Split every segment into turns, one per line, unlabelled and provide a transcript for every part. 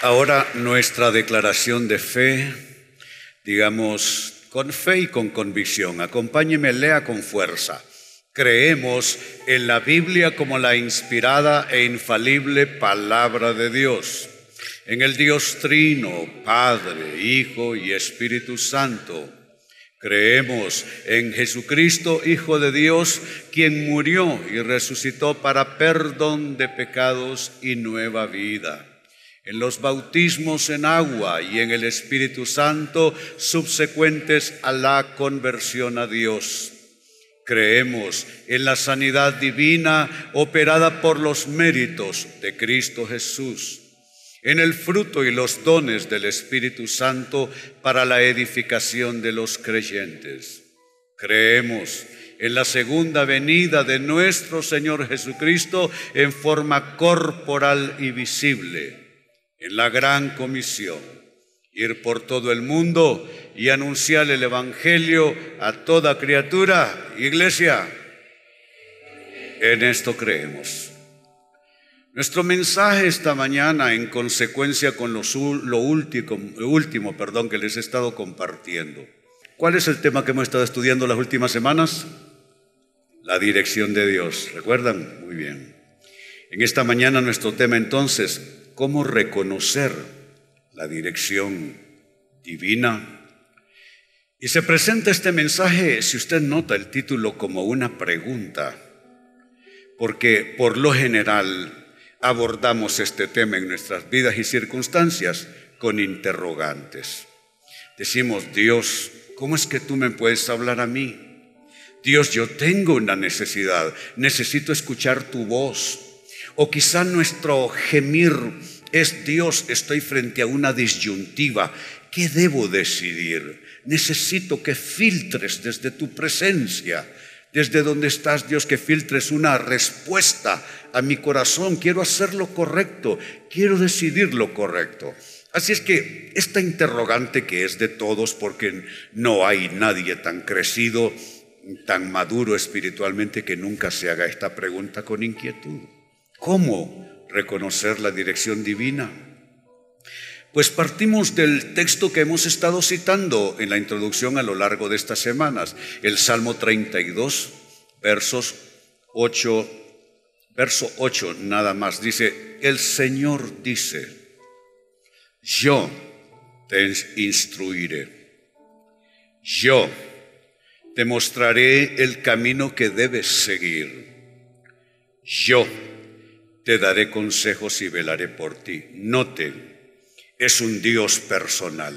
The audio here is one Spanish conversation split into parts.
Ahora nuestra declaración de fe, digamos, con fe y con convicción. Acompáñeme, lea con fuerza. Creemos en la Biblia como la inspirada e infalible palabra de Dios, en el Dios Trino, Padre, Hijo y Espíritu Santo. Creemos en Jesucristo, Hijo de Dios, quien murió y resucitó para perdón de pecados y nueva vida en los bautismos en agua y en el Espíritu Santo subsecuentes a la conversión a Dios. Creemos en la sanidad divina operada por los méritos de Cristo Jesús, en el fruto y los dones del Espíritu Santo para la edificación de los creyentes. Creemos en la segunda venida de nuestro Señor Jesucristo en forma corporal y visible en la gran comisión, ir por todo el mundo y anunciar el Evangelio a toda criatura. Iglesia, en esto creemos. Nuestro mensaje esta mañana, en consecuencia con lo, lo último, último perdón, que les he estado compartiendo. ¿Cuál es el tema que hemos estado estudiando las últimas semanas? La dirección de Dios. ¿Recuerdan? Muy bien. En esta mañana nuestro tema entonces, cómo reconocer la dirección divina. Y se presenta este mensaje, si usted nota el título, como una pregunta, porque por lo general abordamos este tema en nuestras vidas y circunstancias con interrogantes. Decimos, Dios, ¿cómo es que tú me puedes hablar a mí? Dios, yo tengo una necesidad, necesito escuchar tu voz. O quizá nuestro gemir es Dios, estoy frente a una disyuntiva. ¿Qué debo decidir? Necesito que filtres desde tu presencia, desde donde estás Dios, que filtres una respuesta a mi corazón. Quiero hacer lo correcto, quiero decidir lo correcto. Así es que esta interrogante que es de todos, porque no hay nadie tan crecido, tan maduro espiritualmente que nunca se haga esta pregunta con inquietud. ¿Cómo reconocer la dirección divina? Pues partimos del texto que hemos estado citando en la introducción a lo largo de estas semanas, el Salmo 32, versos 8, verso 8 nada más. Dice, el Señor dice, yo te instruiré, yo te mostraré el camino que debes seguir, yo te daré consejos y velaré por ti. Note, es un Dios personal.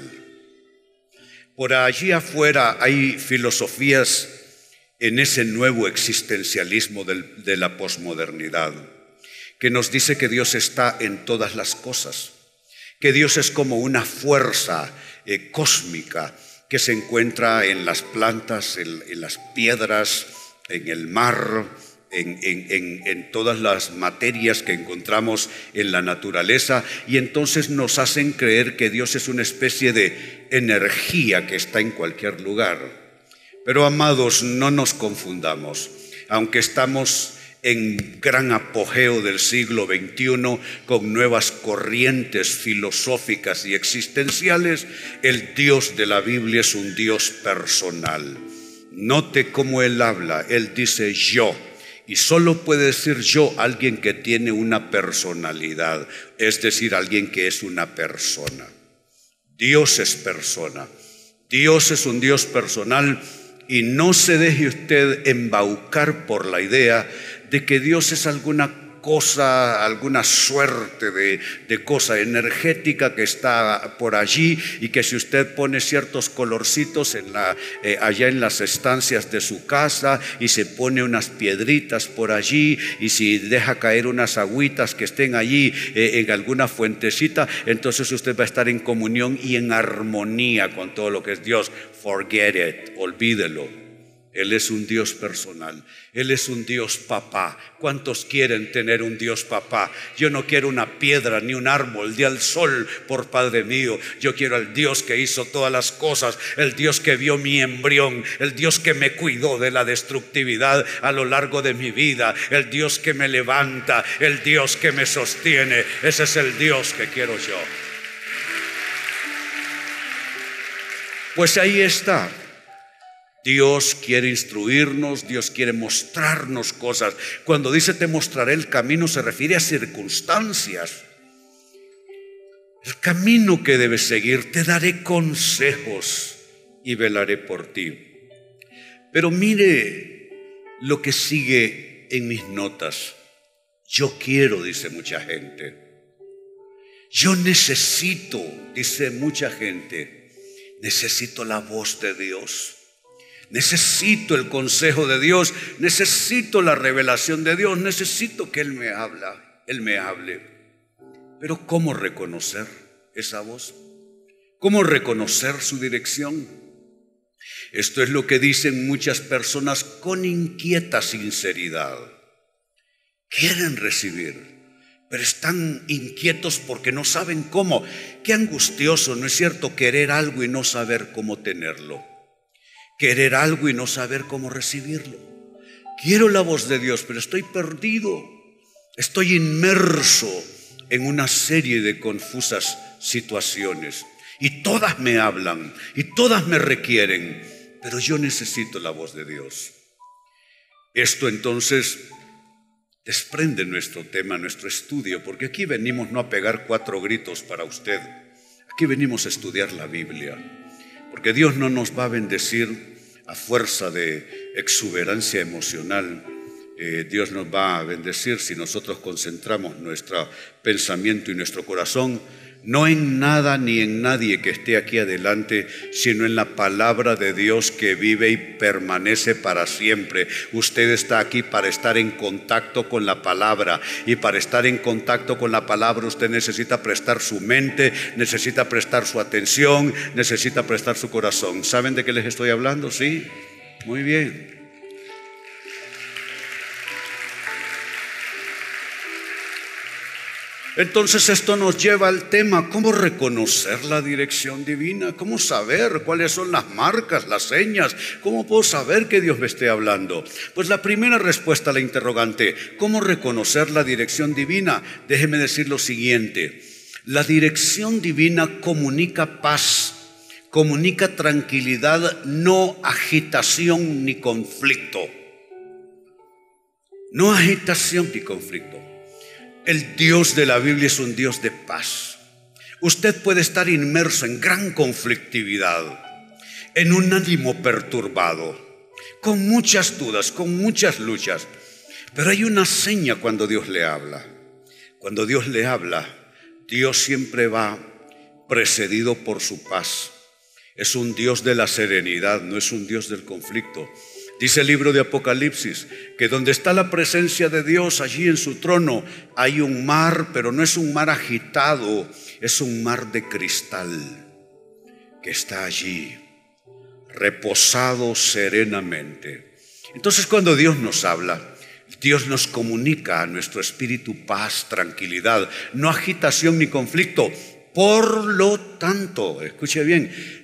Por allí afuera hay filosofías en ese nuevo existencialismo de la posmodernidad, que nos dice que Dios está en todas las cosas, que Dios es como una fuerza eh, cósmica que se encuentra en las plantas, en las piedras, en el mar, en, todas las materias que encontramos en la naturaleza y entonces nos hacen creer que Dios es una especie de energía que está en cualquier lugar. Pero amados, no nos confundamos, aunque estamos en gran apogeo del siglo XXI con nuevas corrientes filosóficas y existenciales, el Dios de la Biblia es un Dios personal. Note cómo Él habla, Él dice yo y solo puede decir yo alguien que tiene una personalidad, es decir, alguien que es una persona. Dios es persona. Dios es un Dios personal y no se deje usted embaucar por la idea de que Dios es alguna cosa, alguna suerte de, cosa energética que está por allí y que si usted pone ciertos colorcitos eh, allá en las estancias de su casa y se pone unas piedritas por allí y si deja caer unas agüitas que estén allí eh, en alguna fuentecita, entonces usted va a estar en comunión y en armonía con todo lo que es Dios. Forget it, olvídelo. Él es un Dios personal. Él es un Dios papá. ¿Cuántos quieren tener un Dios papá? Yo no quiero una piedra ni un árbol ni al sol por Padre mío. Yo quiero al Dios que hizo todas las cosas, el Dios que vio mi embrión, el Dios que me cuidó de la destructividad a lo largo de mi vida, el Dios que me levanta, el Dios que me sostiene. Ese es el Dios que quiero yo. Pues ahí está. Dios quiere instruirnos, Dios quiere mostrarnos cosas. Cuando dice te mostraré el camino se refiere a circunstancias. El camino que debes seguir, te daré consejos y velaré por ti. Pero mire lo que sigue en mis notas. Yo quiero, dice mucha gente. Yo necesito, dice mucha gente, necesito la voz de Dios. Necesito el consejo de Dios, necesito la revelación de Dios, necesito que Él me habla, Él me hable. Pero ¿cómo reconocer esa voz? ¿Cómo reconocer su dirección? Esto es lo que dicen muchas personas con inquieta sinceridad. Quieren recibir, pero están inquietos porque no saben cómo. Qué angustioso, ¿no es cierto? Querer algo y no saber cómo tenerlo querer algo y no saber cómo recibirlo. Quiero la voz de Dios, pero estoy perdido. Estoy inmerso en una serie de confusas situaciones. Y todas me hablan y todas me requieren, pero yo necesito la voz de Dios. Esto entonces desprende nuestro tema, nuestro estudio, porque aquí venimos no a pegar cuatro gritos para usted, aquí venimos a estudiar la Biblia, porque Dios no nos va a bendecir a fuerza de exuberancia emocional, eh, Dios nos va a bendecir si nosotros concentramos nuestro pensamiento y nuestro corazón no en nada ni en nadie que esté aquí adelante, sino en la palabra de Dios que vive y permanece para siempre. Usted está aquí para estar en contacto con la palabra y para estar en contacto con la palabra usted necesita prestar su mente, necesita prestar su atención, necesita prestar su corazón. ¿Saben de qué les estoy hablando? Sí. Muy bien. Entonces esto nos lleva al tema, ¿cómo reconocer la dirección divina? ¿Cómo saber cuáles son las marcas, las señas? ¿Cómo puedo saber que Dios me esté hablando? Pues la primera respuesta a la interrogante, ¿cómo reconocer la dirección divina? Déjeme decir lo siguiente, la dirección divina comunica paz, comunica tranquilidad, no agitación ni conflicto. No agitación ni conflicto. El Dios de la Biblia es un Dios de paz. Usted puede estar inmerso en gran conflictividad, en un ánimo perturbado, con muchas dudas, con muchas luchas. Pero hay una seña cuando Dios le habla. Cuando Dios le habla, Dios siempre va precedido por su paz. Es un Dios de la serenidad, no es un Dios del conflicto. Dice el libro de Apocalipsis que donde está la presencia de Dios, allí en su trono, hay un mar, pero no es un mar agitado, es un mar de cristal que está allí, reposado serenamente. Entonces cuando Dios nos habla, Dios nos comunica a nuestro espíritu paz, tranquilidad, no agitación ni conflicto. Por lo tanto, escuche bien,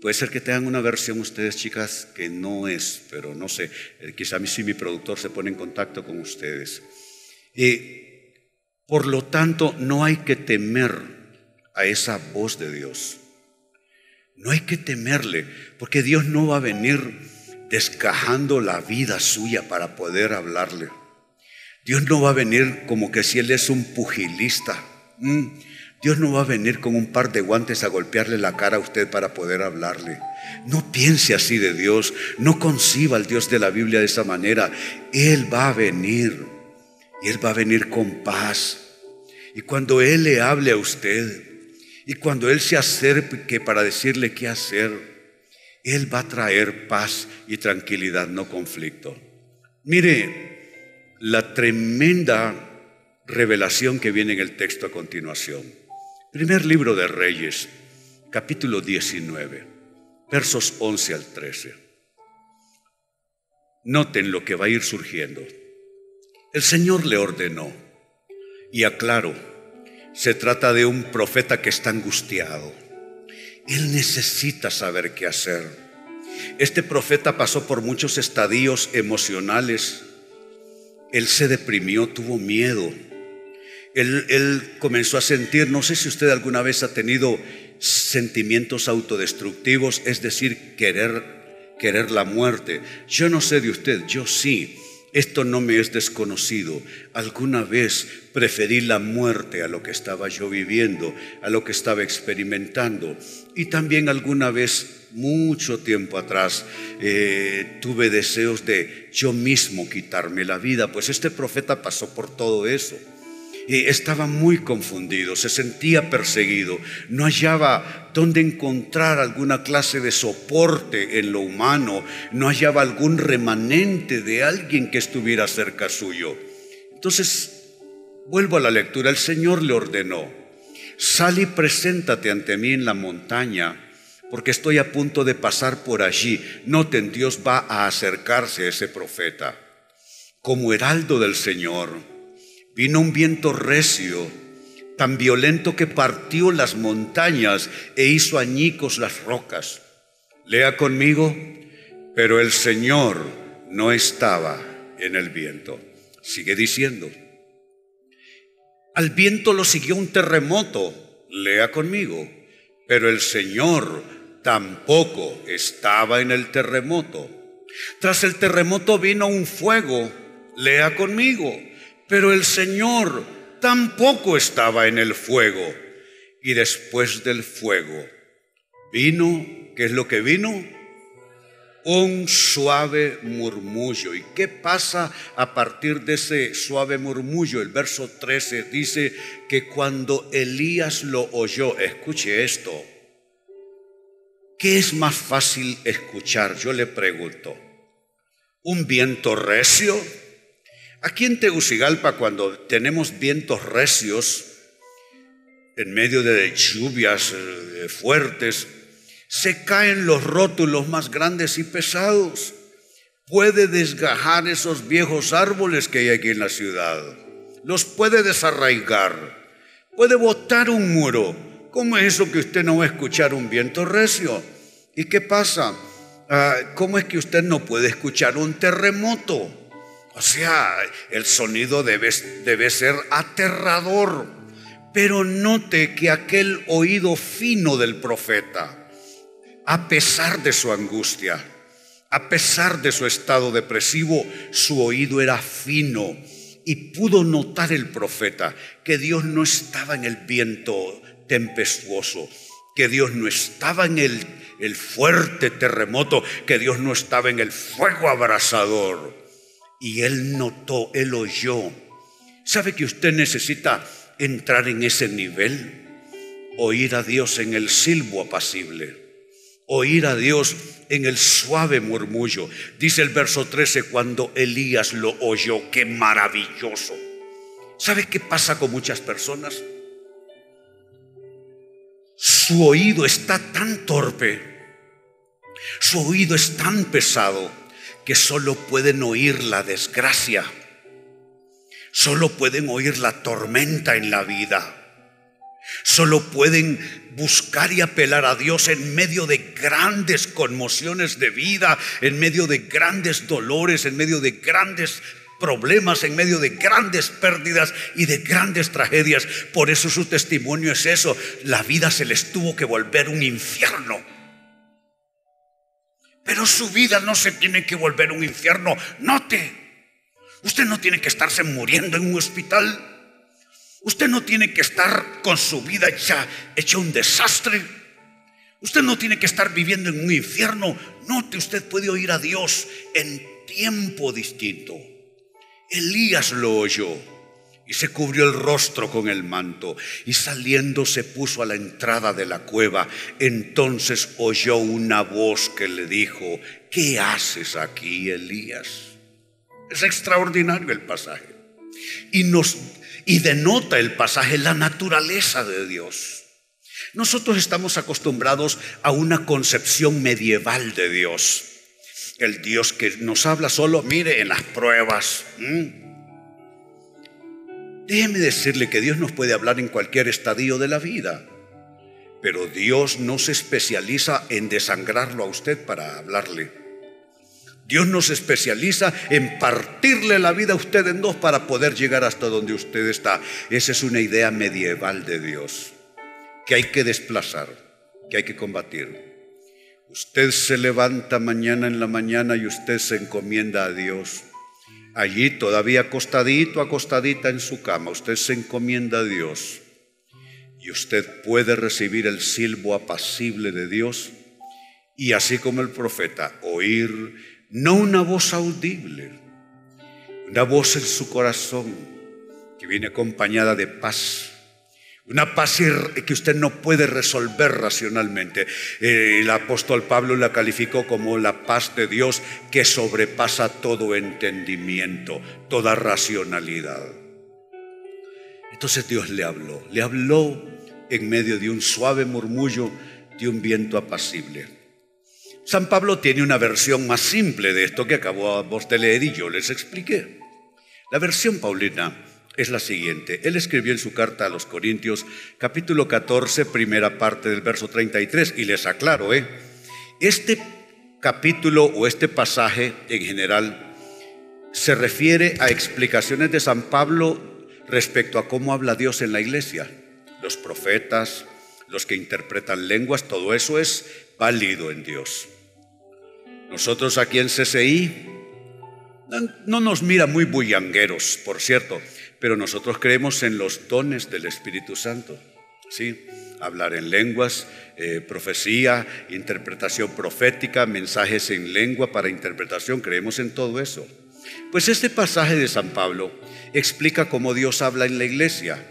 Puede ser que tengan una versión ustedes, chicas, que no es, pero no sé. Eh, quizá si mi productor se pone en contacto con ustedes. Y por lo tanto, no hay que temer a esa voz de Dios. No hay que temerle, porque Dios no va a venir descajando la vida suya para poder hablarle. Dios no va a venir como que si Él es un pugilista. Mm. Dios no va a venir con un par de guantes a golpearle la cara a usted para poder hablarle. No piense así de Dios, no conciba al Dios de la Biblia de esa manera. Él va a venir y Él va a venir con paz. Y cuando Él le hable a usted, y cuando Él se acerque para decirle qué hacer, Él va a traer paz y tranquilidad, no conflicto. Mire la tremenda revelación que viene en el texto a continuación. Primer libro de Reyes, capítulo 19, versos 11 al 13. Noten lo que va a ir surgiendo. El Señor le ordenó, y aclaro, se trata de un profeta que está angustiado. Él necesita saber qué hacer. Este profeta pasó por muchos estadios emocionales. Él se deprimió, tuvo miedo. Él, comenzó a sentir, no sé si usted alguna vez ha tenido sentimientos autodestructivos, es decir, querer, querer la muerte. Yo no sé de usted, yo sí. Esto no me es desconocido. Alguna vez preferí la muerte a lo que estaba yo viviendo, a lo que estaba experimentando. Y también alguna vez, mucho tiempo atrás, eh, tuve deseos de yo mismo quitarme la vida. Pues este profeta pasó por todo eso estaba muy confundido, se sentía perseguido, no hallaba dónde encontrar alguna clase de soporte en lo humano, no hallaba algún remanente de alguien que estuviera cerca suyo. Entonces, vuelvo a la lectura, el Señor le ordenó, sal y preséntate ante mí en la montaña, porque estoy a punto de pasar por allí. Noten, Dios va a acercarse a ese profeta como heraldo del Señor Vino un viento recio, tan violento que partió las montañas e hizo añicos las rocas. Lea conmigo, pero el Señor no estaba en el viento. Sigue diciendo. Al viento lo siguió un terremoto. Lea conmigo, pero el Señor tampoco estaba en el terremoto. Tras el terremoto vino un fuego. Lea conmigo pero el Señor tampoco estaba en el fuego. Y después del fuego vino, ¿qué es lo que vino? Un suave murmullo. ¿Y qué pasa a partir de ese suave murmullo? El verso 13 dice que cuando Elías lo oyó, escuche esto, ¿qué es más fácil escuchar? Yo le pregunto, ¿un viento recio? Aquí en Tegucigalpa, cuando tenemos vientos recios, en medio de lluvias eh, fuertes, se caen los rótulos más grandes y pesados. Puede desgajar esos viejos árboles que hay aquí en la ciudad. Los puede desarraigar. Puede botar un muro. ¿Cómo es eso que usted no va a escuchar un viento recio? ¿Y qué pasa? Ah, ¿Cómo es que usted no puede escuchar un terremoto? O sea, el sonido debe, debe ser aterrador. Pero note que aquel oído fino del profeta, a pesar de su angustia, a pesar de su estado depresivo, su oído era fino y pudo notar el profeta que Dios no estaba en el viento tempestuoso, que Dios no estaba en el, el fuerte terremoto, que Dios no estaba en el fuego abrasador. Y él notó, él oyó. ¿Sabe que usted necesita entrar en ese nivel? Oír a Dios en el silbo apacible. Oír a Dios en el suave murmullo. Dice el verso 13, cuando Elías lo oyó, qué maravilloso. ¿Sabe qué pasa con muchas personas? Su oído está tan torpe, su oído es tan pesado que solo pueden oír la desgracia, solo pueden oír la tormenta en la vida. Solo pueden buscar y apelar a Dios en medio de grandes conmociones de vida, en medio de grandes dolores, en medio de grandes problemas, en medio de grandes pérdidas y de grandes tragedias. Por eso su testimonio es eso. La vida se les tuvo que volver un infierno. Pero su vida no se tiene que volver un infierno. Note, usted no tiene que estarse muriendo en un hospital. Usted no tiene que estar con su vida hecha, hecha un desastre. Usted no tiene que estar viviendo en un infierno. Note, usted puede oír a Dios en tiempo distinto. Elías lo oyó y se cubrió el rostro con el manto y saliendo se puso a la entrada de la cueva. Entonces oyó una voz que le dijo, ¿qué haces aquí, Elías? Es extraordinario el pasaje. Y nos y denota el pasaje la naturaleza de Dios. Nosotros estamos acostumbrados a una concepción medieval de Dios. El Dios que nos habla solo, mire, en las pruebas. Déjeme decirle que Dios nos puede hablar en cualquier estadio de la vida, pero Dios no se especializa en desangrarlo a usted para hablarle. Dios no se especializa en partirle la vida a usted en dos para poder llegar hasta donde usted está. Esa es una idea medieval de Dios que hay que desplazar, que hay que combatir. Usted se levanta mañana en la mañana y usted se encomienda a Dios allí todavía acostadito, acostadita en su cama, usted se encomienda a Dios y usted puede recibir el silbo apacible de Dios y así como el profeta, oír no una voz audible, una voz en su corazón que viene acompañada de paz, una paz que usted no puede resolver racionalmente. Eh, el apóstol Pablo la calificó como la paz de Dios que sobrepasa todo entendimiento, toda racionalidad. Entonces Dios le habló, le habló en medio de un suave murmullo de un viento apacible. San Pablo tiene una versión más simple de esto que acabamos de leer y yo les expliqué. La versión paulina es la siguiente. Él escribió en su carta a los Corintios, capítulo 14, primera parte del verso 33, y les aclaro, ¿eh? este capítulo o este pasaje en general se refiere a explicaciones de San Pablo respecto a cómo habla Dios en la iglesia. Los profetas, los que interpretan lenguas, todo eso es válido en Dios. Nosotros aquí en CCI no nos mira muy bullangueros, por cierto pero nosotros creemos en los dones del Espíritu Santo. ¿sí? Hablar en lenguas, eh, profecía, interpretación profética, mensajes en lengua para interpretación, creemos en todo eso. Pues este pasaje de San Pablo explica cómo Dios habla en la iglesia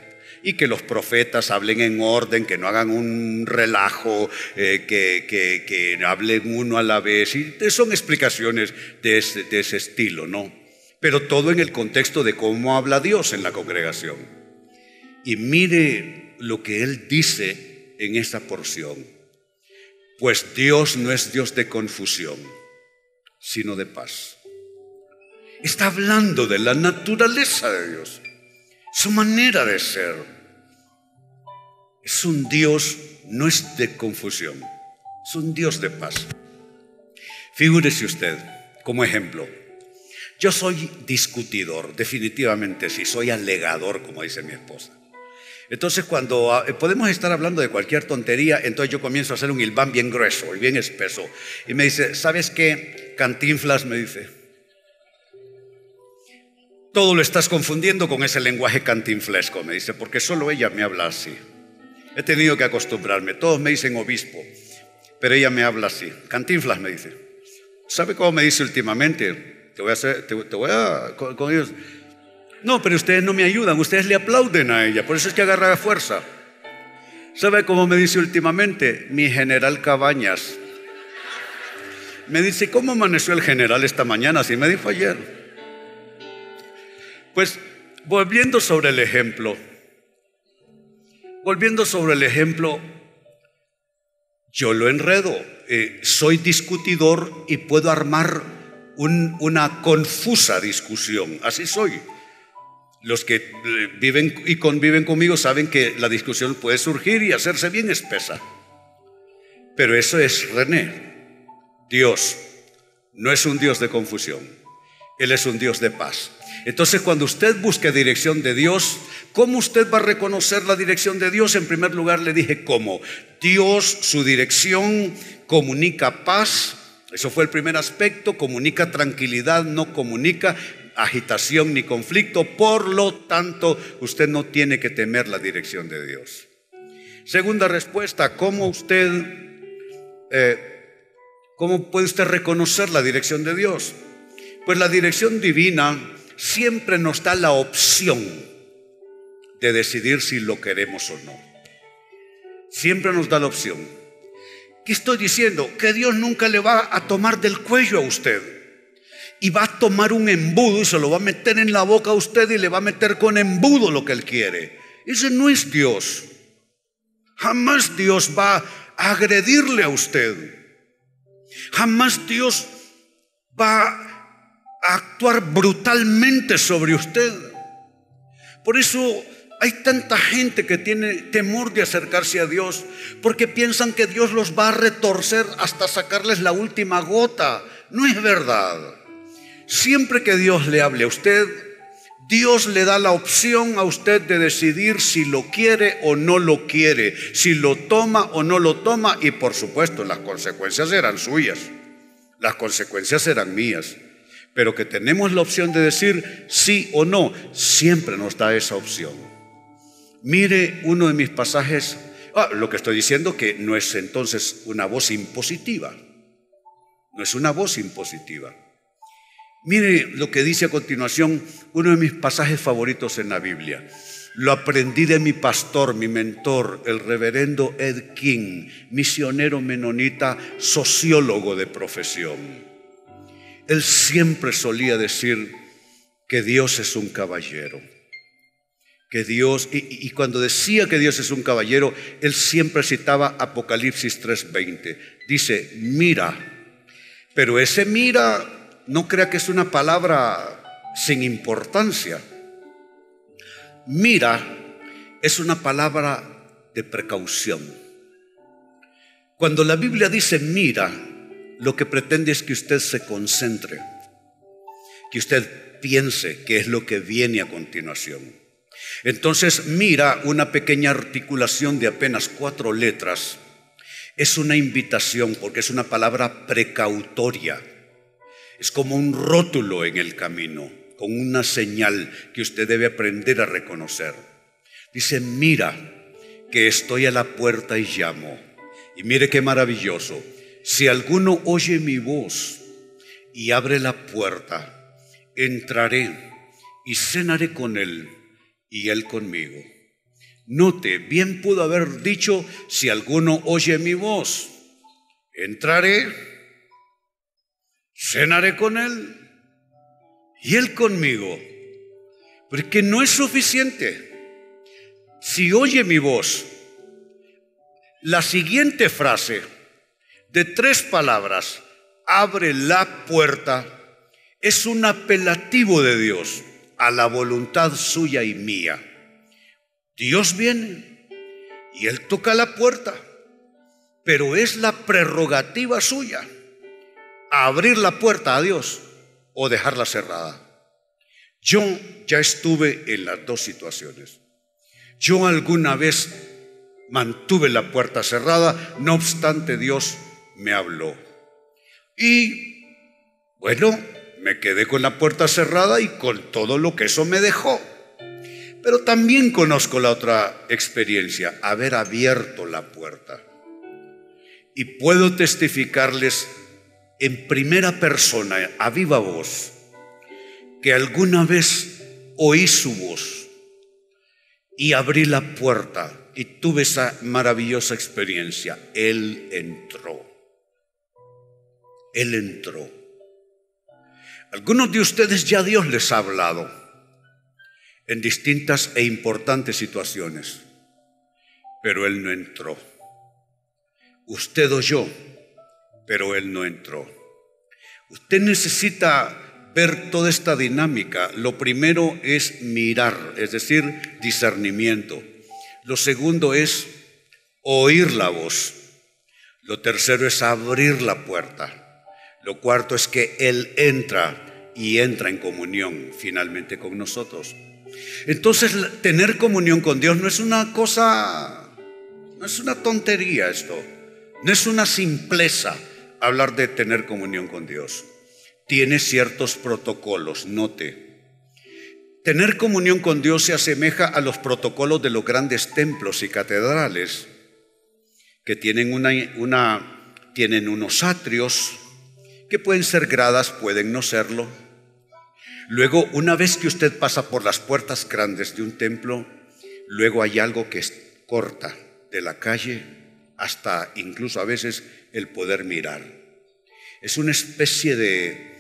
y que los profetas hablen en orden, que no hagan un relajo, eh, que, que, hablen uno a la vez. Y son explicaciones de de ese estilo, ¿no? Pero todo en el contexto de cómo habla Dios en la congregación. Y mire lo que Él dice en esta porción. Pues Dios no es Dios de confusión, sino de paz. Está hablando de la naturaleza de Dios, su manera de ser. Es un Dios, no es de confusión, es un Dios de paz. Figúrese usted, como ejemplo, yo soy discutidor, definitivamente sí, soy alegador, como dice mi esposa. Entonces, cuando ah, podemos estar hablando de cualquier tontería, entonces yo comienzo a hacer un hilván bien grueso y bien espeso. Y me dice, ¿sabes qué? Cantinflas me dice. Todo lo estás confundiendo con ese lenguaje cantinflesco, me dice, porque solo ella me habla así. He tenido que acostumbrarme. Todos me dicen obispo, pero ella me habla así. Cantinflas me dice. ¿Sabe cómo me dice últimamente? Te voy a hacer, te, voy a, con, ellos. No, pero ustedes no me ayudan, ustedes le aplauden a ella, por eso es que agarra fuerza. ¿Sabe cómo me dice últimamente? Mi general Cabañas. Me dice, ¿cómo amaneció el general esta mañana? Así me dijo ayer. Pues volviendo sobre el ejemplo, volviendo sobre el ejemplo, yo lo enredo, eh, soy discutidor y puedo armar una confusa discusión. Así soy. Los que eh, viven y conviven conmigo saben que la discusión puede surgir y hacerse bien espesa. Pero eso es René. Dios no es un Dios de confusión. Él es un Dios de paz. Entonces, cuando usted busque dirección de Dios, ¿cómo usted va a reconocer la dirección de Dios? En primer lugar, le dije cómo. Dios, su dirección, comunica paz, eso fue el primer aspecto, comunica tranquilidad, no comunica agitación ni conflicto, por lo tanto usted no tiene que temer la dirección de Dios. Segunda respuesta, ¿cómo usted, eh, cómo puede usted reconocer la dirección de Dios? Pues la dirección divina siempre nos da la opción de decidir si lo queremos o no. Siempre nos da la opción. ¿Qué estoy diciendo? Que Dios nunca le va a tomar del cuello a usted. Y va a tomar un embudo y se lo va a meter en la boca a usted y le va a meter con embudo lo que él quiere. Ese no es Dios. Jamás Dios va a agredirle a usted. Jamás Dios va a actuar brutalmente sobre usted. Por eso hay tanta gente que tiene temor de acercarse a Dios porque piensan que Dios los va a retorcer hasta sacarles la última gota. No es verdad. Siempre que Dios le hable a usted, Dios le da la opción a usted de decidir si lo quiere o no lo quiere, si lo toma o no lo toma y por supuesto las consecuencias serán suyas, las consecuencias serán mías, pero que tenemos la opción de decir sí o no, siempre nos da esa opción. Mire uno de mis pasajes, ah, lo que estoy diciendo que no es entonces una voz impositiva, no es una voz impositiva. Mire lo que dice a continuación uno de mis pasajes favoritos en la Biblia. Lo aprendí de mi pastor, mi mentor, el reverendo Ed King, misionero menonita, sociólogo de profesión. Él siempre solía decir que Dios es un caballero. Que Dios, y, cuando decía que Dios es un caballero, él siempre citaba Apocalipsis 3:20. Dice, mira, pero ese mira no crea que es una palabra sin importancia. Mira es una palabra de precaución. Cuando la Biblia dice mira, lo que pretende es que usted se concentre, que usted piense qué es lo que viene a continuación. Entonces, mira una pequeña articulación de apenas cuatro letras. Es una invitación porque es una palabra precautoria es como un rótulo en el camino, con una señal que usted debe aprender a reconocer. Dice, mira que estoy a la puerta y llamo. Y mire qué maravilloso. Si alguno oye mi voz y abre la puerta, entraré y cenaré con él y él conmigo. Note, bien pudo haber dicho, si alguno oye mi voz, entraré cenaré con Él y Él conmigo. Porque no es suficiente. Si oye mi voz, la siguiente frase de tres palabras, abre la puerta, es un apelativo de Dios a la voluntad suya y mía. Dios viene y Él toca la puerta, pero es la prerrogativa suya abrir la puerta a Dios o dejarla cerrada. Yo ya estuve en las dos situaciones. Yo alguna vez mantuve la puerta cerrada, no obstante Dios me habló. Y bueno, me quedé con la puerta cerrada y con todo lo que eso me dejó. Pero también conozco la otra experiencia, haber abierto la puerta. Y puedo testificarles en primera persona, a viva voz, que alguna vez oí su voz y abrí la puerta y tuve esa maravillosa experiencia. Él entró. Él entró. Algunos de ustedes ya Dios les ha hablado en distintas e importantes situaciones, pero Él no entró. Usted o yo pero él no entró. Usted necesita ver toda esta dinámica. Lo primero es mirar, es decir, discernimiento. Lo segundo es oír la voz. Lo tercero es abrir la puerta. Lo cuarto es que Él entra y entra en comunión finalmente con nosotros. Entonces, tener comunión con Dios no es una cosa, no es una tontería esto, no es una simpleza hablar de tener comunión con Dios. Tiene ciertos protocolos, note. Tener comunión con Dios se asemeja a los protocolos de los grandes templos y catedrales, que tienen, una, tienen unos atrios, que pueden ser gradas, pueden no serlo. Luego, una vez que usted pasa por las puertas grandes de un templo, luego hay algo que corta de la calle hasta incluso a veces el poder mirar. Es una especie de,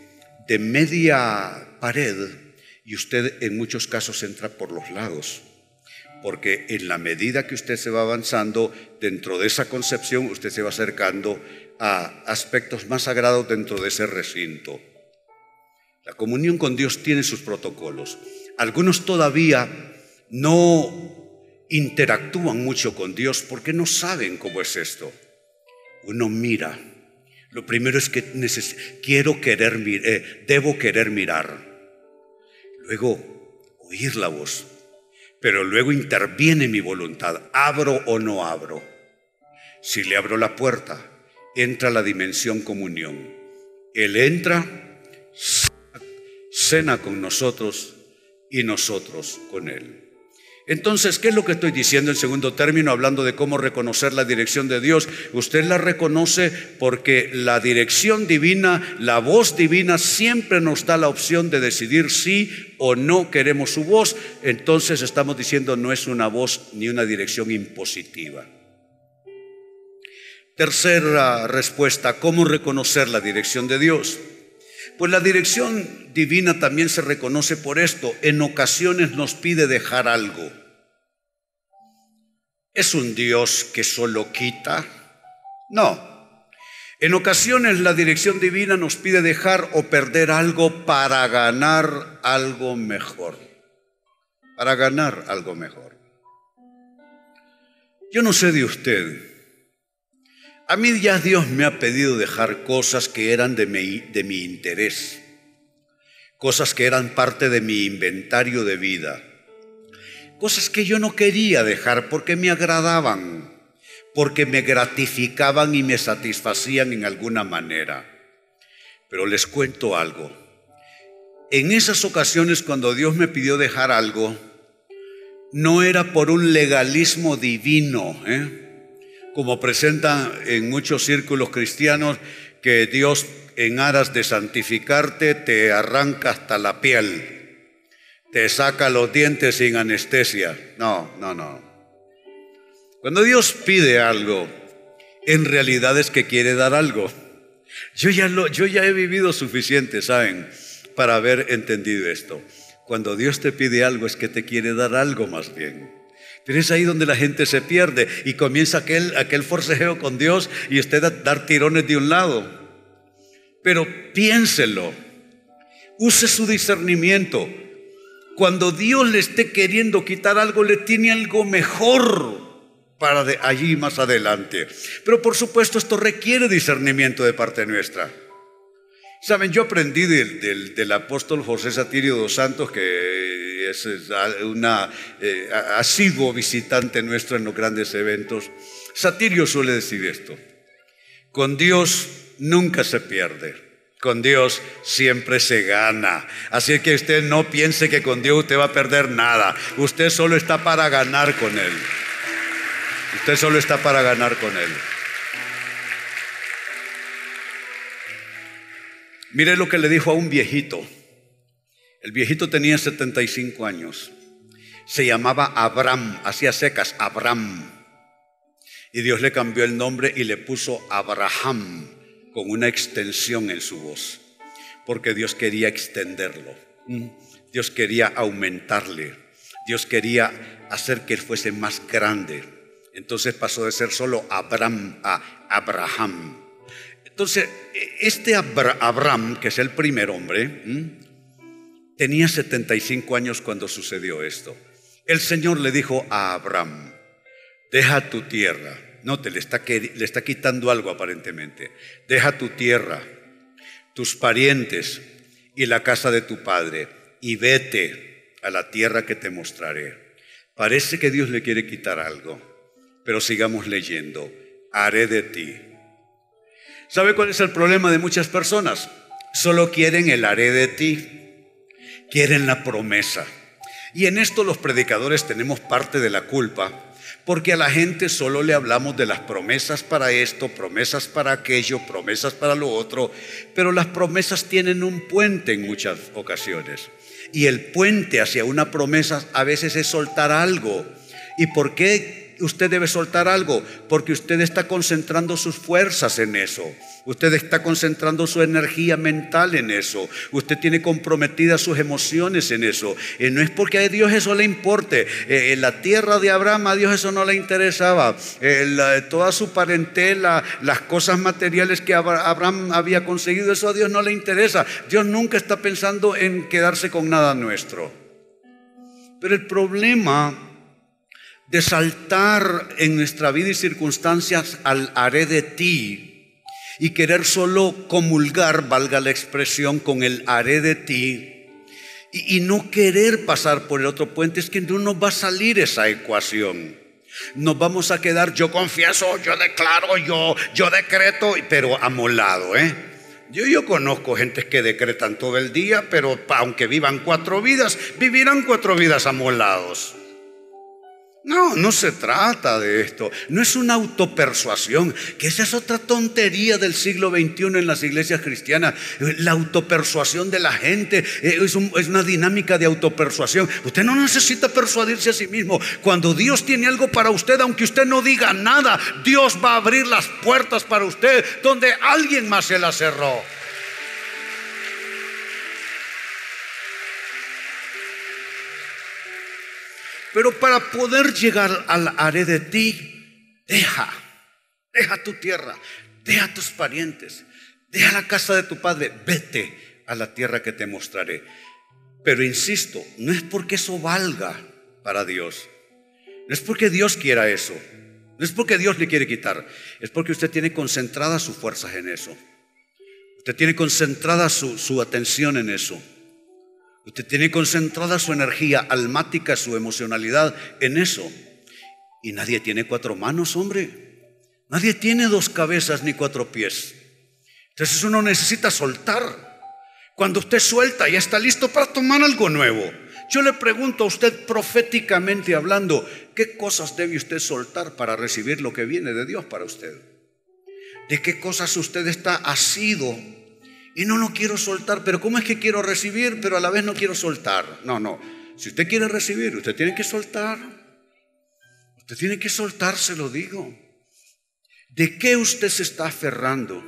de media pared y usted en muchos casos entra por los lados porque en la medida que usted se va avanzando dentro de esa concepción, usted se va acercando a aspectos más sagrados dentro de ese recinto. La comunión con Dios tiene sus protocolos. Algunos todavía no interactúan mucho con Dios porque no saben cómo es esto. Uno mira. Lo primero es que quiero querer, eh, debo querer mirar. Luego, oír la voz pero luego interviene mi voluntad. ¿Abro o no abro? Si le abro la puerta, entra la dimensión comunión. Él entra, cena con nosotros y nosotros con Él. Entonces, ¿qué es lo que estoy diciendo en segundo término, hablando de cómo reconocer la dirección de Dios? Usted la reconoce porque la dirección divina, la voz divina, siempre nos da la opción de decidir si o no queremos su voz. Entonces estamos diciendo no es una voz ni una dirección impositiva. Tercera respuesta, ¿cómo reconocer la dirección de Dios? Pues la dirección divina también se reconoce por esto. En ocasiones nos pide dejar algo. ¿Es un Dios que solo quita? No. En ocasiones la dirección divina nos pide dejar o perder algo para ganar algo mejor. Para ganar algo mejor. Yo no sé de usted, a mí ya Dios me ha pedido dejar cosas que eran de mi, interés, cosas que eran parte de mi inventario de vida, cosas que yo no quería dejar porque me agradaban, porque me gratificaban y me satisfacían en alguna manera. Pero les cuento algo. En esas ocasiones cuando Dios me pidió dejar algo, no era por un legalismo divino, ¿eh? Como presentan en muchos círculos cristianos, que Dios en aras de santificarte te arranca hasta la piel, te saca los dientes sin anestesia. No, no, no. Cuando Dios pide algo, en realidad es que quiere dar algo. Yo ya, lo, yo ya he vivido suficiente, ¿saben? Para haber entendido esto. Cuando Dios te pide algo es que te quiere dar algo más bien. Pero es ahí donde la gente se pierde y comienza aquel, aquel forcejeo con Dios y usted a dar tirones de un lado. Pero piénselo, use su discernimiento. Cuando Dios le esté queriendo quitar algo, le tiene algo mejor para de allí más adelante. Pero por supuesto esto requiere discernimiento de parte nuestra. Saben, yo aprendí del, del apóstol José Satirio dos Santos que es una eh, asiduo visitante nuestro en los grandes eventos. Satirio suele decir esto, con Dios nunca se pierde, con Dios siempre se gana. Así que usted no piense que con Dios usted va a perder nada, usted solo está para ganar con Él. Usted solo está para ganar con Él. Mire lo que le dijo a un viejito. El viejito tenía 75 años. Se llamaba Abraham, hacía secas, Abraham. Y Dios le cambió el nombre y le puso Abraham con una extensión en su voz, porque Dios quería extenderlo. Dios quería aumentarle. Dios quería hacer que él fuese más grande. Entonces pasó de ser solo Abraham a Abraham. Entonces, este Abraham, que es el primer hombre, Tenía 75 años cuando sucedió esto. El Señor le dijo a Abraham, deja tu tierra. No, te le está, le está quitando algo aparentemente. Deja tu tierra, tus parientes y la casa de tu padre y vete a la tierra que te mostraré. Parece que Dios le quiere quitar algo, pero sigamos leyendo. Haré de ti. ¿Sabe cuál es el problema de muchas personas? Solo quieren el haré de ti quieren la promesa. Y en esto los predicadores tenemos parte de la culpa, Porque a la gente solo le hablamos de las promesas para esto, promesas para aquello, promesas para lo otro, pero las promesas tienen un puente en muchas ocasiones. Y el puente hacia una promesa a veces es soltar algo. ¿Y por qué usted debe soltar algo? Porque usted está concentrando sus fuerzas en eso. Usted está concentrando su energía mental en eso. Usted tiene comprometidas sus emociones en eso. Y no es porque a Dios eso le importe. Eh, en la tierra de Abraham a Dios eso no le interesaba. Eh, toda su parentela, las cosas materiales que Abraham había conseguido, eso a Dios no le interesa. Dios nunca está pensando en quedarse con nada nuestro. Pero el problema de saltar en nuestra vida y circunstancias al haré de ti y querer solo comulgar, valga la expresión, con el haré de ti y, no querer pasar por el otro puente, es que no nos va a salir esa ecuación. Nos vamos a quedar, yo confieso, yo declaro, yo, yo decreto, pero amolado, ¿eh? Yo, yo conozco gente que decretan todo el día, pero aunque vivan cuatro vidas, vivirán cuatro vidas amolados. No, no se trata de esto. No es una autopersuasión, que esa es otra tontería del siglo XXI en las iglesias cristianas. La autopersuasión de la gente eh, es, es, una dinámica de autopersuasión. Usted no necesita persuadirse a sí mismo. Cuando Dios tiene algo para usted, aunque usted no diga nada, Dios va a abrir las puertas para usted donde alguien más se las cerró. Pero para poder llegar al haré de ti, deja, deja tu tierra, deja tus parientes, deja la casa de tu padre, vete a la tierra que te mostraré. Pero insisto, no es porque eso valga para Dios, no es porque Dios quiera eso, no es porque Dios le quiere quitar, es porque usted tiene concentradas sus fuerzas en eso. Usted tiene concentrada su, su atención en eso. Usted tiene concentrada su energía almática, su emocionalidad en eso. Y nadie tiene cuatro manos, hombre. Nadie tiene dos cabezas ni cuatro pies. Entonces uno necesita soltar. Cuando usted suelta, ya está listo para tomar algo nuevo. Yo le pregunto a usted proféticamente hablando, ¿qué cosas debe usted soltar para recibir lo que viene de Dios para usted? ¿De qué cosas usted está asido y no lo quiero soltar, pero ¿cómo es que quiero recibir, pero a la vez no quiero soltar? No, no. Si usted quiere recibir, usted tiene que soltar. Usted tiene que soltar, se lo digo. ¿De qué usted se está aferrando?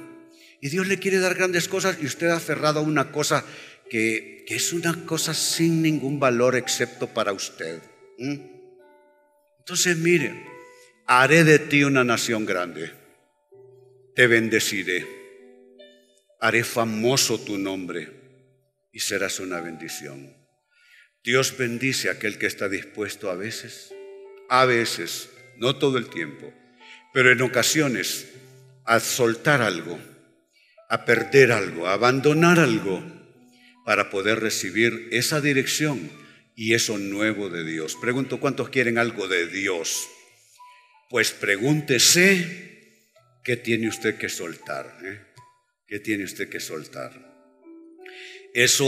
Y Dios le quiere dar grandes cosas y usted ha aferrado a una cosa que, es una cosa sin ningún valor excepto para usted. Entonces, mire, haré de ti una nación grande. Te bendeciré haré famoso tu nombre y serás una bendición. Dios bendice a aquel que está dispuesto a veces, a veces, no todo el tiempo, pero en ocasiones a soltar algo, a perder algo, a abandonar algo para poder recibir esa dirección y eso nuevo de Dios. Pregunto, ¿cuántos quieren algo de Dios? Pues pregúntese qué tiene usted que soltar. Eh? ¿Qué tiene usted que soltar? Eso,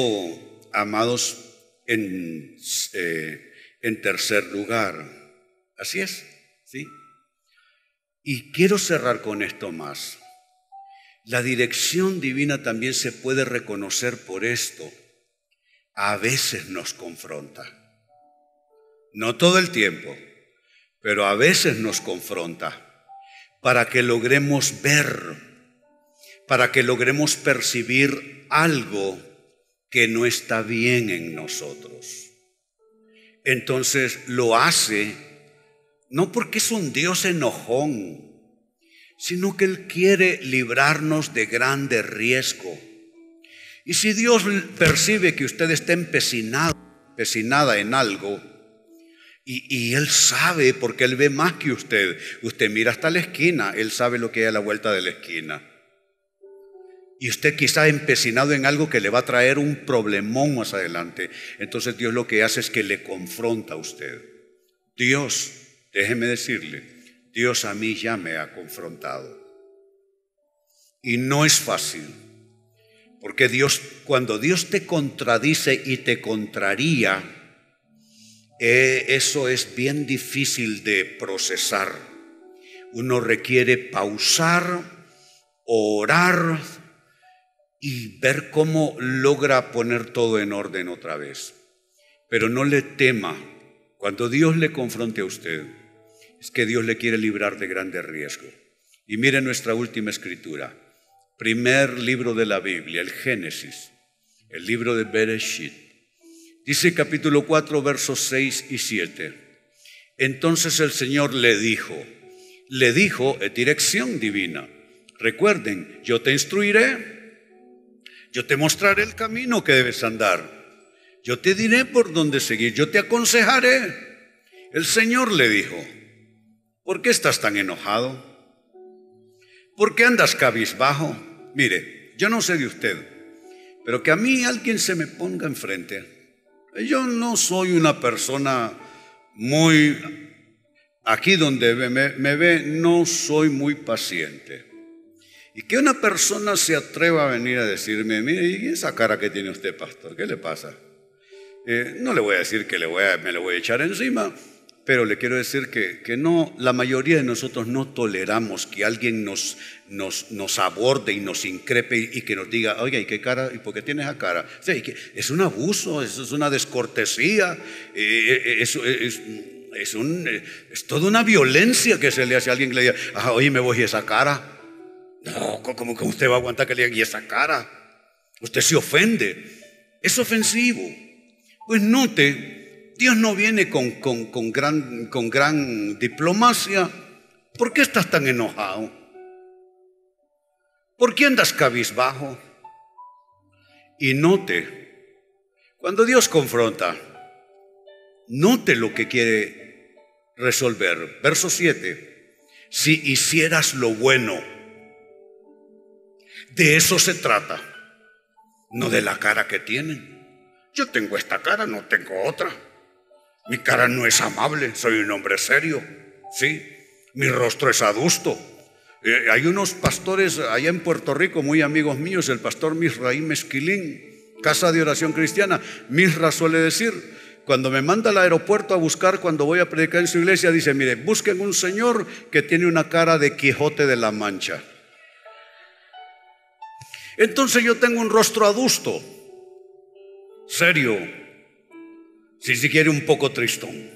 amados, en, eh, en tercer lugar. Así es, ¿sí? Y quiero cerrar con esto más. La dirección divina también se puede reconocer por esto. A veces nos confronta. No todo el tiempo, pero a veces nos confronta para que logremos ver para que logremos percibir algo que no está bien en nosotros. Entonces lo hace no porque es un Dios enojón, sino que Él quiere librarnos de grande riesgo. Y si Dios percibe que usted está empecinado, empecinada en algo, y, y, Él sabe, porque Él ve más que usted, usted mira hasta la esquina, Él sabe lo que hay a la vuelta de la esquina y usted quizá empecinado en algo que le va a traer un problemón más adelante, entonces Dios lo que hace es que le confronta a usted. Dios, déjeme decirle, Dios a mí ya me ha confrontado. Y no es fácil, porque Dios, cuando Dios te contradice y te contraría, eh, eso es bien difícil de procesar. Uno requiere pausar, orar y ver cómo logra poner todo en orden otra vez. Pero no le tema cuando Dios le confronte a usted. Es que Dios le quiere librar de grande riesgo. Y mire nuestra última escritura, primer libro de la Biblia, el Génesis, el libro de Bereshit. Dice capítulo 4, versos 6 y 7. Entonces el Señor le dijo, le dijo en dirección divina, recuerden, yo te instruiré, yo te mostraré el camino que debes andar, yo te diré por dónde seguir, yo te aconsejaré. El Señor le dijo, ¿por qué estás tan enojado? ¿Por qué andas cabizbajo? Mire, yo no sé de usted, pero que a mí alguien se me ponga enfrente yo no soy una persona muy, aquí donde me, ve, no soy muy paciente. Y que una persona se atreva a venir a decirme, mire, ¿y esa cara que tiene usted, pastor? ¿Qué le pasa? Eh, no le voy a decir que le voy a, me lo voy a echar encima, pero le quiero decir que, que, no, la mayoría de nosotros no toleramos que alguien nos, nos, nos aborde y nos increpe y, que nos diga, oiga, ¿y qué cara? ¿Y por qué tienes esa cara? es un abuso, es una descortesía, eh, eh, es, es, es, un, es, toda una violencia que se le hace a alguien que le diga, ah, oye, me voy a esa cara. No, ¿cómo usted va a aguantar que le diga, y esa cara? Usted se ofende. Es ofensivo. Pues note Dios no viene con, con, gran, con gran diplomacia. ¿Por qué estás tan enojado? ¿Por qué andas cabizbajo? Y note, cuando Dios confronta, note lo que quiere resolver. Verso 7. Si hicieras lo bueno, de eso se trata, no de la cara que tienen. Yo tengo esta cara, no tengo otra. Mi cara no es amable, soy un hombre serio, ¿sí? Mi rostro es adusto. Eh, hay unos pastores allá en Puerto Rico, muy amigos míos, el pastor Misraim Esquilín, Casa de Oración Cristiana. Misra suele decir, cuando me manda al aeropuerto a buscar, cuando voy a predicar en su iglesia, dice, mire, busquen un señor que tiene una cara de Quijote de la Mancha. Entonces yo tengo un rostro adusto, serio, si se quiere un poco tristón.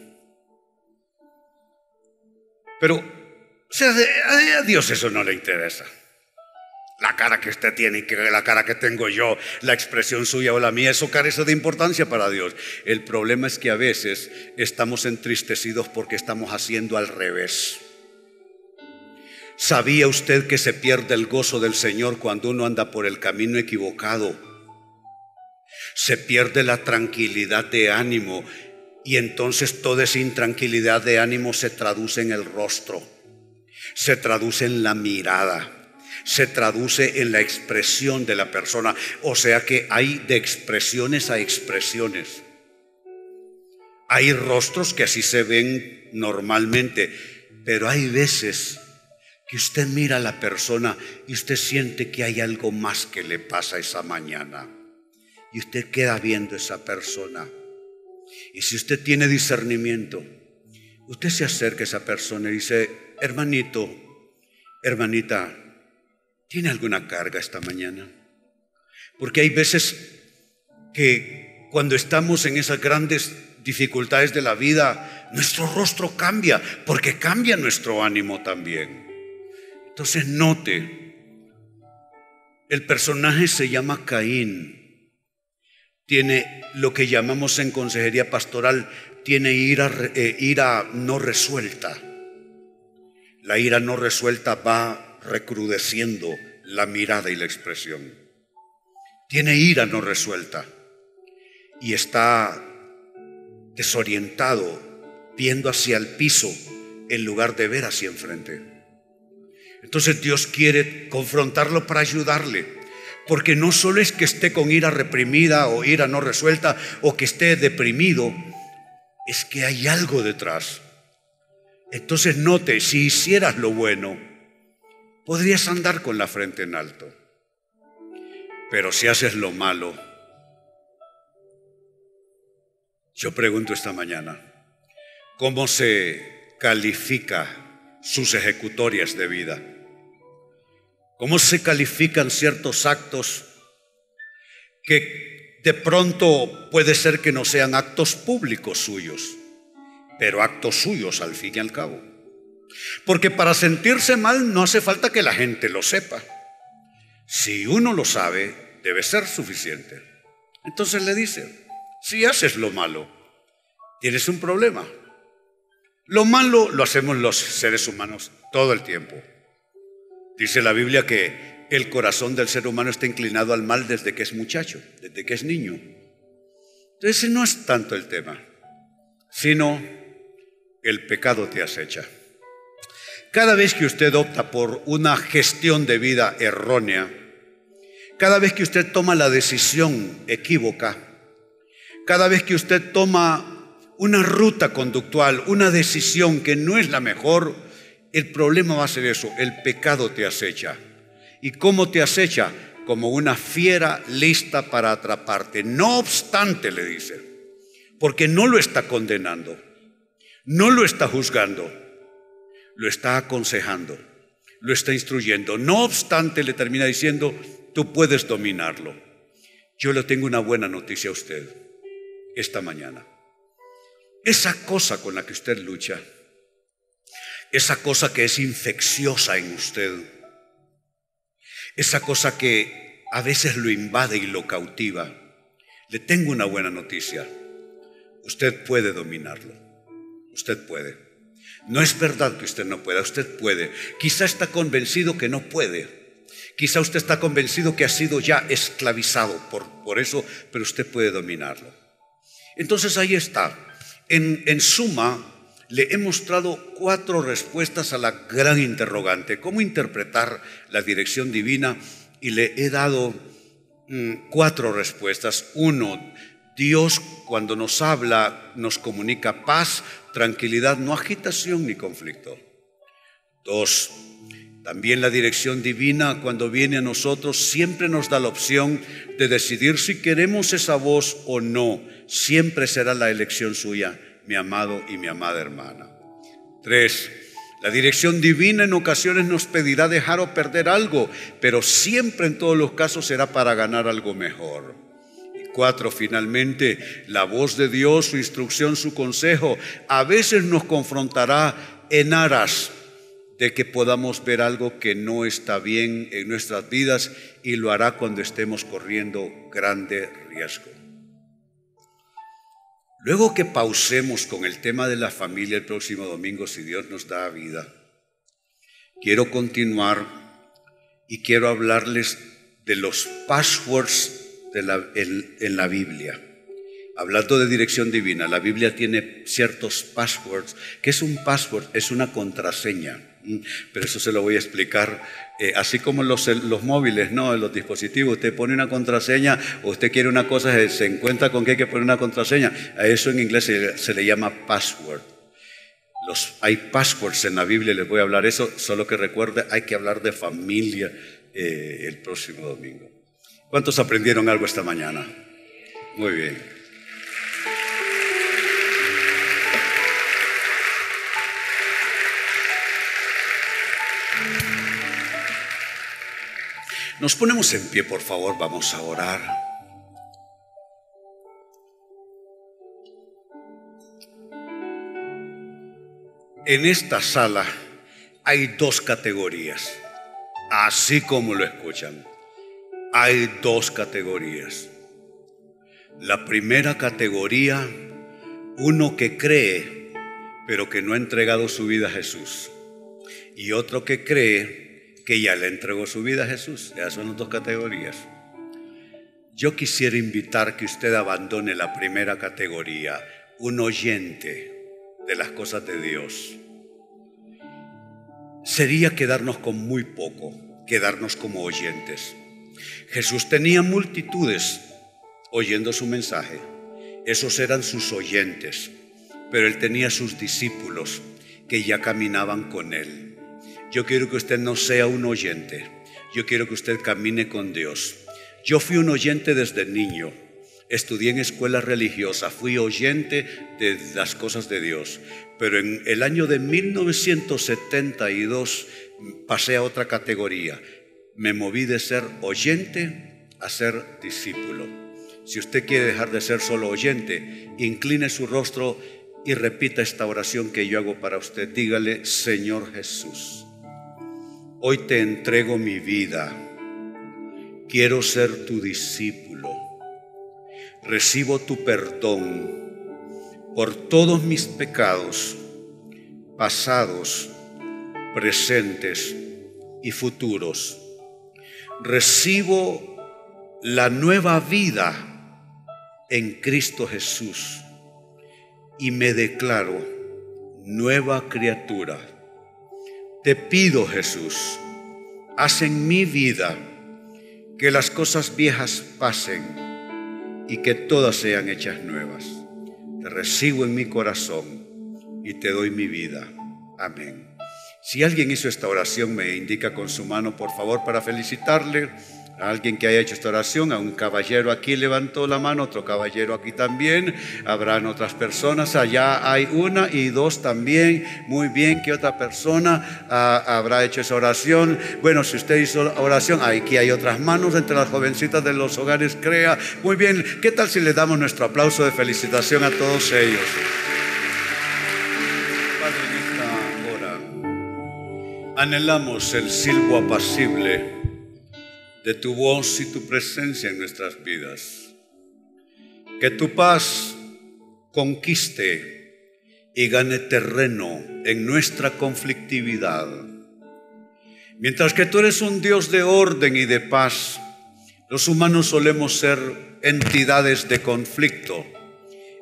Pero a Dios eso no le interesa. La cara que usted tiene y la cara que tengo yo, la expresión suya o la mía, eso carece de importancia para Dios. El problema es que a veces estamos entristecidos porque estamos haciendo al revés. ¿Sabía usted que se pierde el gozo del Señor cuando uno anda por el camino equivocado? se pierde la tranquilidad de ánimo y entonces toda esa intranquilidad de ánimo se traduce en el rostro, se traduce en la mirada, se traduce en la expresión de la persona. O sea que hay de expresiones a expresiones. Hay rostros que así se ven normalmente, pero hay veces que usted mira a la persona y usted siente que hay algo más que le pasa esa mañana y usted queda viendo esa persona. Y si usted tiene discernimiento, usted se acerca a esa persona y dice, hermanito, hermanita, ¿tiene alguna carga esta mañana? Porque hay veces que cuando estamos en esas grandes dificultades de la vida, nuestro rostro cambia, porque cambia nuestro ánimo también. Entonces note, el personaje se llama Caín tiene lo que llamamos en consejería pastoral, tiene ira, eh, ira no resuelta. La ira no resuelta va recrudeciendo la mirada y la expresión. Tiene ira no resuelta y está desorientado, viendo hacia el piso en lugar de ver hacia enfrente. Entonces Dios quiere confrontarlo para ayudarle porque no solo es que esté con ira reprimida o ira no resuelta o que esté deprimido, es que hay algo detrás. Entonces note, si hicieras lo bueno, podrías andar con la frente en alto. Pero si haces lo malo, yo pregunto esta mañana, cómo se califica sus ejecutorias de vida, cómo se califican ciertos actos que de pronto puede ser que no sean actos públicos suyos, pero actos suyos al fin y al cabo. Porque para sentirse mal no hace falta que la gente lo sepa. Si uno lo sabe, debe ser suficiente. Entonces le dice, si haces lo malo, tienes un problema. Lo malo lo hacemos los seres humanos todo el tiempo. Dice la Biblia que el corazón del ser humano está inclinado al mal desde que es muchacho, desde que es niño. Entonces no es tanto el tema, sino el pecado te acecha. Cada vez que usted opta por una gestión de vida errónea, cada vez que usted toma la decisión equívoca, cada vez que usted toma una ruta conductual, una decisión que no es la mejor, el problema va a ser eso, el pecado te acecha. ¿Y cómo te acecha? Como una fiera lista para atraparte. No obstante, le dice, porque no lo está condenando, no lo está juzgando, lo está aconsejando, lo está instruyendo. No obstante, le termina diciendo, tú puedes dominarlo. Yo le tengo una buena noticia a usted esta mañana. Esa cosa con la que usted lucha, esa cosa que es infecciosa en usted, esa cosa que a veces lo invade y lo cautiva, le tengo una buena noticia. Usted puede dominarlo. Usted puede. No es verdad que usted no pueda, usted puede. Quizá está convencido que no puede. Quizá usted está convencido que ha sido ya esclavizado por, por eso, pero usted puede dominarlo. Entonces ahí está. En, suma, le he mostrado cuatro respuestas a la gran interrogante, cómo interpretar la dirección divina, y le he dado mm, cuatro respuestas. Uno, Dios cuando nos habla nos comunica paz, tranquilidad, no agitación ni conflicto. Dos, también la dirección divina cuando viene a nosotros siempre nos da la opción de decidir si queremos esa voz o no. Siempre será la elección suya, mi amado y mi amada hermana. Tres, la dirección divina en ocasiones nos pedirá dejar o perder algo, pero siempre en todos los casos será para ganar algo mejor. Y cuatro, finalmente, la voz de Dios, su instrucción, su consejo, a veces nos confrontará en aras de que podamos ver algo que no está bien en nuestras vidas y lo hará cuando estemos corriendo grande riesgo. Luego que pausemos con el tema de la familia el próximo domingo, si Dios nos da vida, quiero continuar y quiero hablarles de los passwords en la Biblia. Hablando de dirección divina, la Biblia tiene ciertos passwords. ¿Qué es un password? Es una contraseña. Pero eso se lo voy a explicar. Eh, así como los, los móviles, ¿no? los dispositivos, usted pone una contraseña o usted quiere una cosa, eh, se encuentra con que hay que poner una contraseña. A eso en inglés se, le llama password. Hay passwords en la Biblia, les voy a hablar eso, solo que recuerde, hay que hablar de familia eh, el próximo domingo. ¿Cuántos aprendieron algo esta mañana? Muy bien. Nos ponemos en pie, por favor, vamos a orar. En esta sala hay dos categorías, así como lo escuchan. Hay dos categorías. La primera categoría, uno que cree, pero que no ha entregado su vida a Jesús. Y otro que cree, que ya le entregó su vida a Jesús. Esas son las dos categorías. Yo quisiera invitar que usted abandone la primera categoría, un oyente de las cosas de Dios. Sería quedarnos con muy poco, quedarnos como oyentes. Jesús tenía multitudes oyendo su mensaje. Esos eran sus oyentes, pero él tenía sus discípulos que ya caminaban con él. Yo quiero que usted no sea un oyente. Yo quiero que usted camine con Dios. Yo fui un oyente desde niño. Estudié en escuela religiosa, fui oyente de las cosas de Dios, pero en el año de 1972 pasé a otra categoría. Me moví de ser oyente a ser discípulo. Si usted quiere dejar de ser solo oyente, incline su rostro y repita esta oración que yo hago para usted. Dígale, Señor Jesús, hoy te entrego mi vida. Quiero ser tu discípulo. Recibo tu perdón por todos mis pecados, pasados, presentes y futuros. Recibo la nueva vida en Cristo Jesús y me declaro nueva criatura. Te pido, Jesús, haz en mi vida que las cosas viejas pasen y que todas sean hechas nuevas. Te recibo en mi corazón y te doy mi vida. Amén. Si alguien hizo esta oración, me indica con su mano, por favor, para felicitarle alguien que haya hecho esta oración, a un caballero aquí levantó la mano, otro caballero aquí también, habrán otras personas, allá hay una y dos también, muy bien, que otra persona ah, habrá hecho esa oración. Bueno, si usted hizo oración, aquí hay otras manos entre las jovencitas de los hogares Crea, muy bien, ¿qué tal si le damos nuestro aplauso de felicitación a todos ellos? Padre, en esta hora anhelamos el silbo apacible de tu voz y tu presencia en nuestras vidas. Que tu paz conquiste y gane terreno en nuestra conflictividad. Mientras que tú eres un Dios de orden y de paz, los humanos solemos ser entidades de conflicto,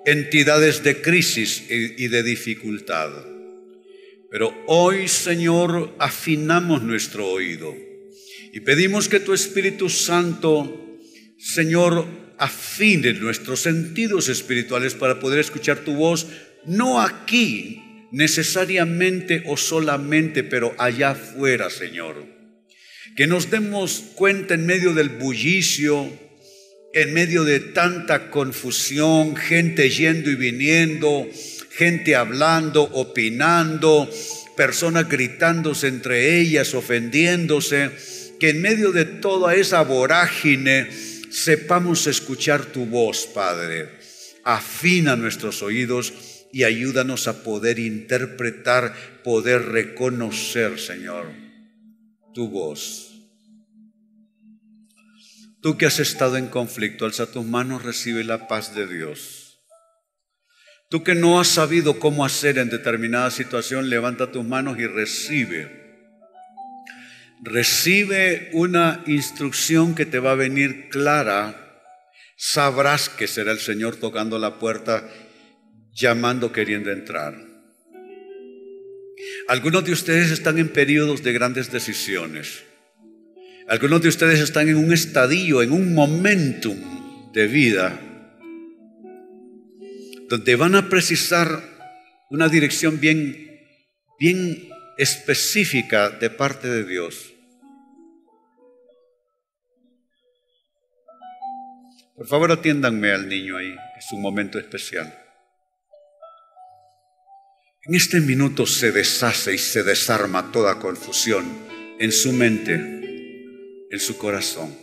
entidades de crisis y de dificultad. Pero hoy, Señor, afinamos nuestro oído y pedimos que tu Espíritu Santo, Señor, afine nuestros sentidos espirituales para poder escuchar tu voz, no aquí necesariamente o solamente, pero allá afuera, Señor. Que nos demos cuenta en medio del bullicio, en medio de tanta confusión, gente yendo y viniendo, gente hablando, opinando, personas gritándose entre ellas, ofendiéndose que en medio de toda esa vorágine sepamos escuchar tu voz, Padre. Afina nuestros oídos y ayúdanos a poder interpretar, poder reconocer, Señor, tu voz. Tú que has estado en conflicto, alza tus manos, recibe la paz de Dios. Tú que no has sabido cómo hacer en determinada situación, levanta tus manos y recibe recibe una instrucción que te va a venir clara, sabrás que será el Señor tocando la puerta, llamando, queriendo entrar. Algunos de ustedes están en periodos de grandes decisiones. Algunos de ustedes están en un estadio, en un momentum de vida, donde van a precisar una dirección bien, bien específica de parte de Dios. Por favor, atiéndanme al niño ahí, es un momento especial. En este minuto se deshace y se desarma toda confusión en su mente, en su corazón.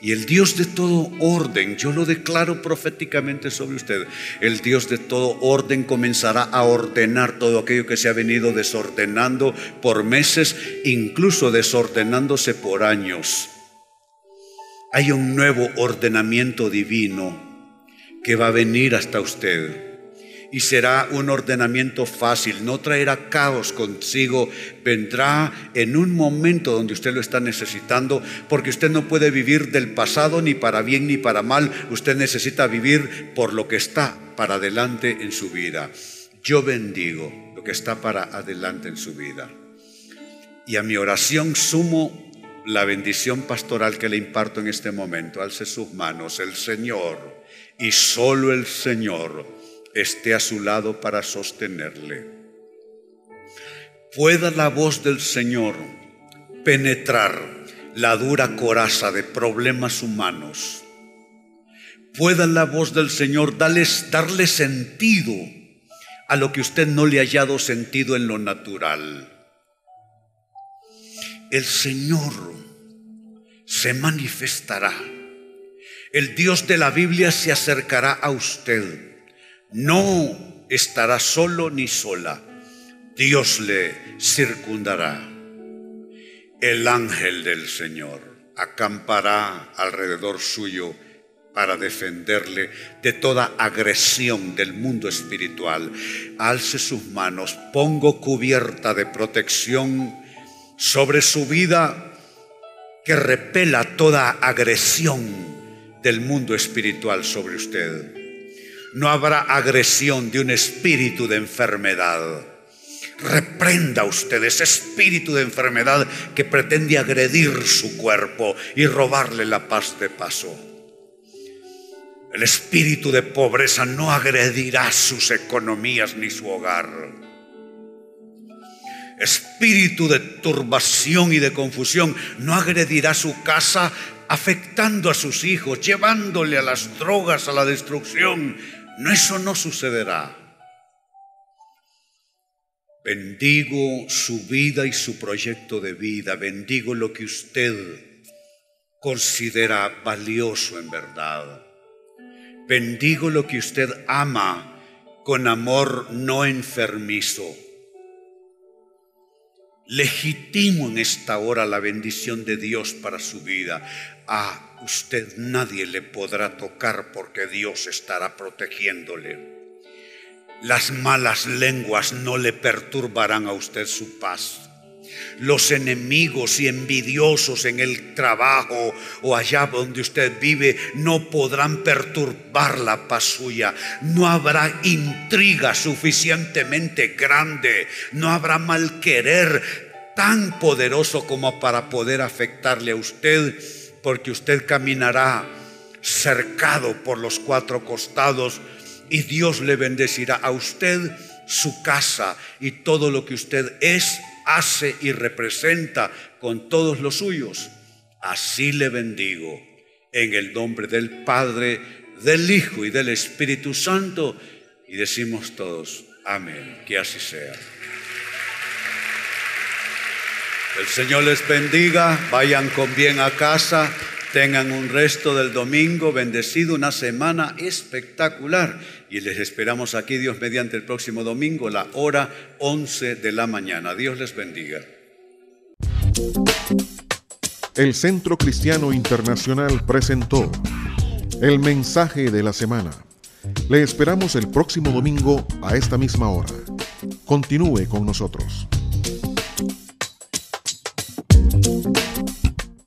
Y el Dios de todo orden, yo lo declaro proféticamente sobre usted, el Dios de todo orden comenzará a ordenar todo aquello que se ha venido desordenando por meses, incluso desordenándose por años hay un nuevo ordenamiento divino que va a venir hasta usted. Y será un ordenamiento fácil, no traerá caos consigo, vendrá en un momento donde usted lo está necesitando, porque usted no puede vivir del pasado ni para bien ni para mal, usted necesita vivir por lo que está para adelante en su vida. Yo bendigo lo que está para adelante en su vida. Y a mi oración sumo la bendición pastoral que le imparto en este momento. Alce sus manos, el Señor, y solo el Señor esté a su lado para sostenerle. Pueda la voz del Señor penetrar la dura coraza de problemas humanos, pueda la voz del Señor darles, darle sentido a lo que usted no le ha hallado sentido en lo natural. El Señor se manifestará. El Dios de la Biblia se acercará a usted. No estará solo ni sola. Dios le circundará. El ángel del Señor acampará alrededor suyo para defenderle de toda agresión del mundo espiritual. Alce sus manos, pongo cubierta de protección sobre su vida que repela toda agresión del mundo espiritual sobre usted. No habrá agresión de un espíritu de enfermedad Reprenda usted ese espíritu de enfermedad que pretende agredir su cuerpo y robarle la paz de paso. El espíritu de pobreza no agredirá sus economías ni su hogar. Espíritu de turbación y de confusión no agredirá su casa afectando a sus hijos, llevándole a las drogas, a la destrucción. No, eso no sucederá. Bendigo su vida y su proyecto de vida. Bendigo lo que usted considera valioso en verdad. Bendigo lo que usted ama con amor no enfermizo. Legitimo en esta hora la bendición de Dios para su vida. A usted nadie le podrá tocar porque Dios estará protegiéndole. Las malas lenguas no le perturbarán a usted su paz. Los enemigos y envidiosos en el trabajo o allá donde usted vive no podrán perturbar la paz suya. No habrá intriga suficientemente grande. No habrá mal querer tan poderoso como para poder afectarle a usted porque usted caminará cercado por los cuatro costados y Dios le bendecirá a usted, su casa y todo lo que usted es, hace y representa con todos los suyos. Así le bendigo en el nombre del Padre, del Hijo y del Espíritu Santo. Y decimos todos, amén, que así sea. El Señor les bendiga, vayan con bien a casa. Tengan un resto del domingo bendecido, una semana espectacular. Y les esperamos aquí, Dios, mediante el próximo domingo, la hora 11 de la mañana. Dios les bendiga.
El Centro Cristiano Internacional presentó el mensaje de la semana. Le esperamos el próximo domingo a esta misma hora. Continúe con nosotros.